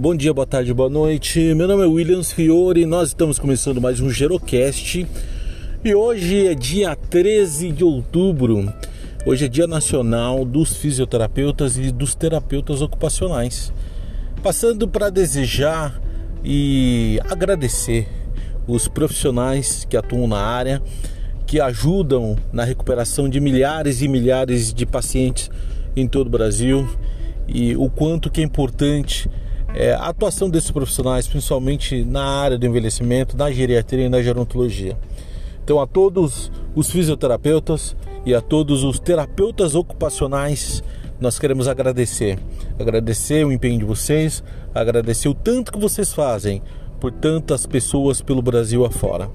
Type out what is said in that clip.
Bom dia, boa tarde, boa noite. Meu nome é Williams Fiore, nós estamos começando mais um Gerocast. E hoje é dia 13 de outubro. Hoje é Dia Nacional dos Fisioterapeutas e dos Terapeutas Ocupacionais. Passando para desejar e agradecer os profissionais que atuam na área, que ajudam na recuperação de milhares e milhares de pacientes em todo o Brasil e o quanto que é importante é, a atuação desses profissionais, principalmente na área do envelhecimento, na geriatria e na gerontologia. Então, a todos os fisioterapeutas e a todos os terapeutas ocupacionais, nós queremos agradecer. Agradecer o empenho de vocês, agradecer o tanto que vocês fazem por tantas pessoas pelo Brasil afora.